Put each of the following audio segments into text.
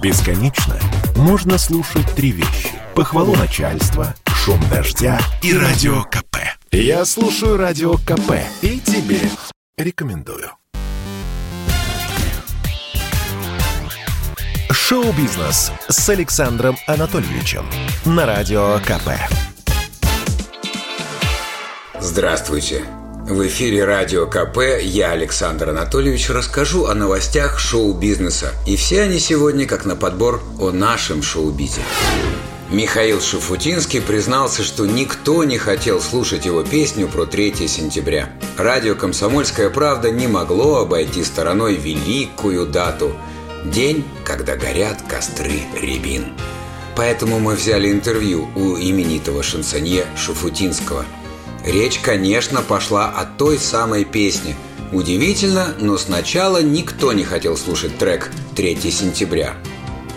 Бесконечно можно слушать три вещи. Похвалу начальства, шум дождя и радио КП. Я слушаю радио КП и тебе рекомендую. Шоу-бизнес с Александром Анатольевичем на радио КП. Здравствуйте. В эфире радио КП я, Александр Анатольевич, расскажу о новостях шоу-бизнеса. И все они сегодня, как на подбор, о нашем шоу-бизе. Михаил Шафутинский признался, что никто не хотел слушать его песню про 3 сентября. Радио «Комсомольская правда» не могло обойти стороной великую дату – день, когда горят костры рябин. Поэтому мы взяли интервью у именитого шансонье Шафутинского – Речь, конечно, пошла о той самой песне. Удивительно, но сначала никто не хотел слушать трек «3 сентября».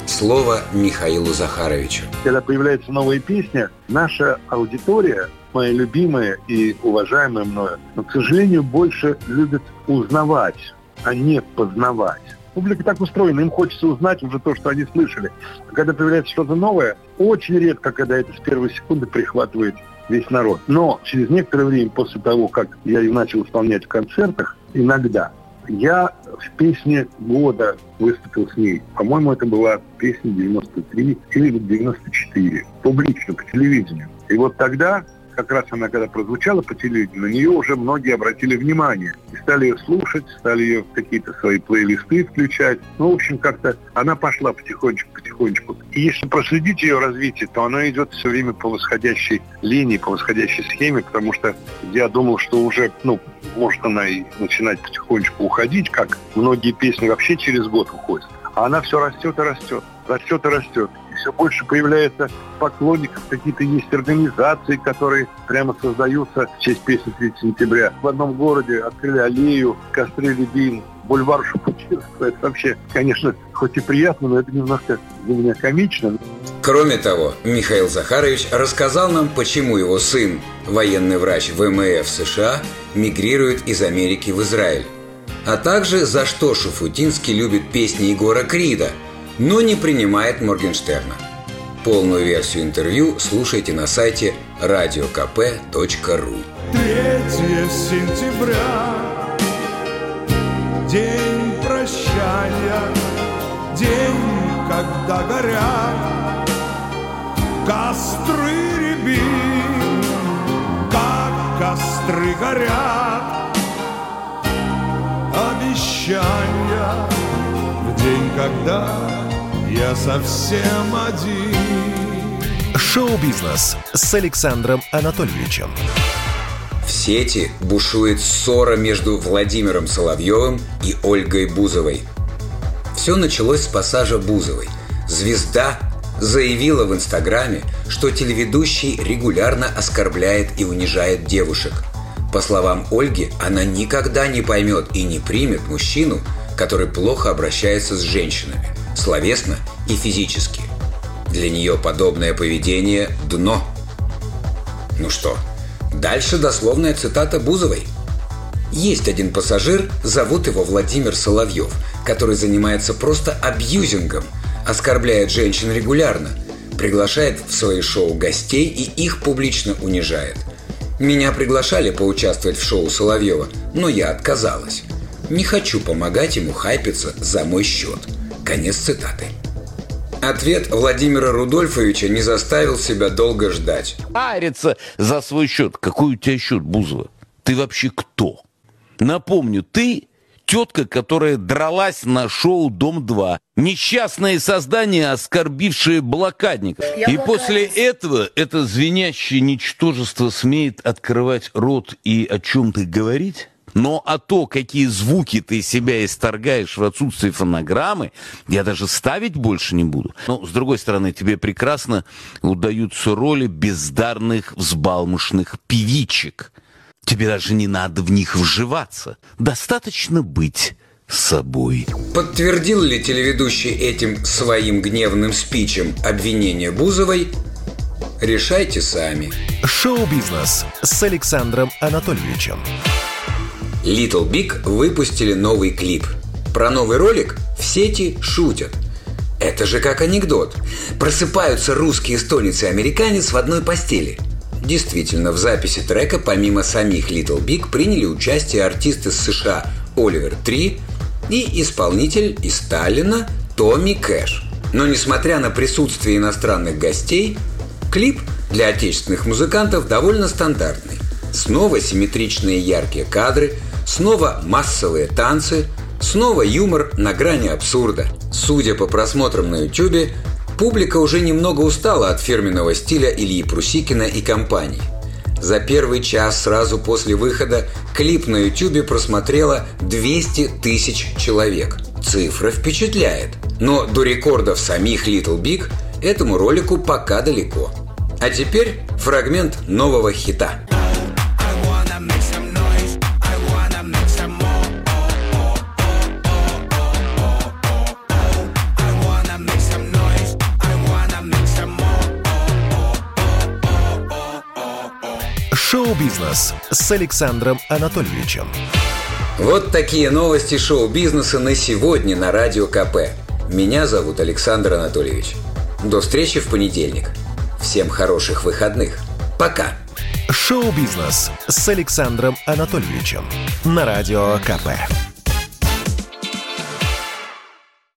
Слово Михаилу Захаровичу. Когда появляется новая песня, наша аудитория, моя любимая и уважаемая мною, но, к сожалению, больше любит узнавать, а не познавать. Публика так устроена, им хочется узнать уже то, что они слышали. А когда появляется что-то новое, очень редко, когда это с первой секунды прихватывает весь народ. Но через некоторое время после того, как я ее начал исполнять в концертах, иногда, я в песне года выступил с ней. По-моему, это была песня 93 или 94. Публично, по телевидению. И вот тогда как раз она когда прозвучала по телевидению, на нее уже многие обратили внимание. И стали ее слушать, стали ее в какие-то свои плейлисты включать. Ну, в общем, как-то она пошла потихонечку-потихонечку. И если проследить ее развитие, то она идет все время по восходящей линии, по восходящей схеме, потому что я думал, что уже, ну, может она и начинать потихонечку уходить, как многие песни вообще через год уходят. А она все растет и растет, растет и растет все больше появляется поклонников, какие-то есть организации, которые прямо создаются в честь песни 3 сентября. В одном городе открыли аллею, костры Лебин, бульвар Шапутинского. Это вообще, конечно, хоть и приятно, но это немножко для меня комично. Кроме того, Михаил Захарович рассказал нам, почему его сын, военный врач ВМФ США, мигрирует из Америки в Израиль. А также за что Шуфутинский любит песни Егора Крида – но не принимает Моргенштерна. Полную версию интервью слушайте на сайте radiokp.ru 3 сентября День прощания День, когда горят Костры рябин Как костры горят Обещания В день, когда я совсем один. Шоу-бизнес с Александром Анатольевичем. В сети бушует ссора между Владимиром Соловьевым и Ольгой Бузовой. Все началось с пассажа Бузовой. Звезда заявила в Инстаграме, что телеведущий регулярно оскорбляет и унижает девушек. По словам Ольги, она никогда не поймет и не примет мужчину, который плохо обращается с женщинами – словесно и физически. Для нее подобное поведение – дно. Ну что, дальше дословная цитата Бузовой. Есть один пассажир, зовут его Владимир Соловьев, который занимается просто абьюзингом, оскорбляет женщин регулярно, приглашает в свои шоу гостей и их публично унижает. Меня приглашали поучаствовать в шоу Соловьева, но я отказалась. Не хочу помогать ему хайпиться за мой счет – Конец цитаты. Ответ Владимира Рудольфовича не заставил себя долго ждать. Арится за свой счет. Какой у тебя счет, Бузова? Ты вообще кто? Напомню, ты тетка, которая дралась на шоу «Дом-2». Несчастное создание, оскорбившее блокадников. Я и после этого это звенящее ничтожество смеет открывать рот и о чем-то говорить? Но а то, какие звуки ты себя исторгаешь в отсутствии фонограммы, я даже ставить больше не буду. Но, с другой стороны, тебе прекрасно удаются роли бездарных, взбалмошных певичек. Тебе даже не надо в них вживаться. Достаточно быть собой. Подтвердил ли телеведущий этим своим гневным спичем обвинение Бузовой? Решайте сами. Шоу-бизнес с Александром Анатольевичем. Little Big выпустили новый клип. Про новый ролик в сети шутят. Это же как анекдот. Просыпаются русский эстонец и американец в одной постели. Действительно, в записи трека помимо самих Little Big приняли участие артисты из США Оливер Три и исполнитель из Сталина Томми Кэш. Но несмотря на присутствие иностранных гостей, клип для отечественных музыкантов довольно стандартный. Снова симметричные яркие кадры, снова массовые танцы, снова юмор на грани абсурда. Судя по просмотрам на YouTube, публика уже немного устала от фирменного стиля Ильи Прусикина и компании. За первый час сразу после выхода клип на YouTube просмотрело 200 тысяч человек. Цифра впечатляет. Но до рекордов самих Little Big этому ролику пока далеко. А теперь фрагмент нового хита. Шоу-бизнес с Александром Анатольевичем. Вот такие новости шоу-бизнеса на сегодня на Радио КП. Меня зовут Александр Анатольевич. До встречи в понедельник. Всем хороших выходных. Пока. Шоу-бизнес с Александром Анатольевичем на Радио КП.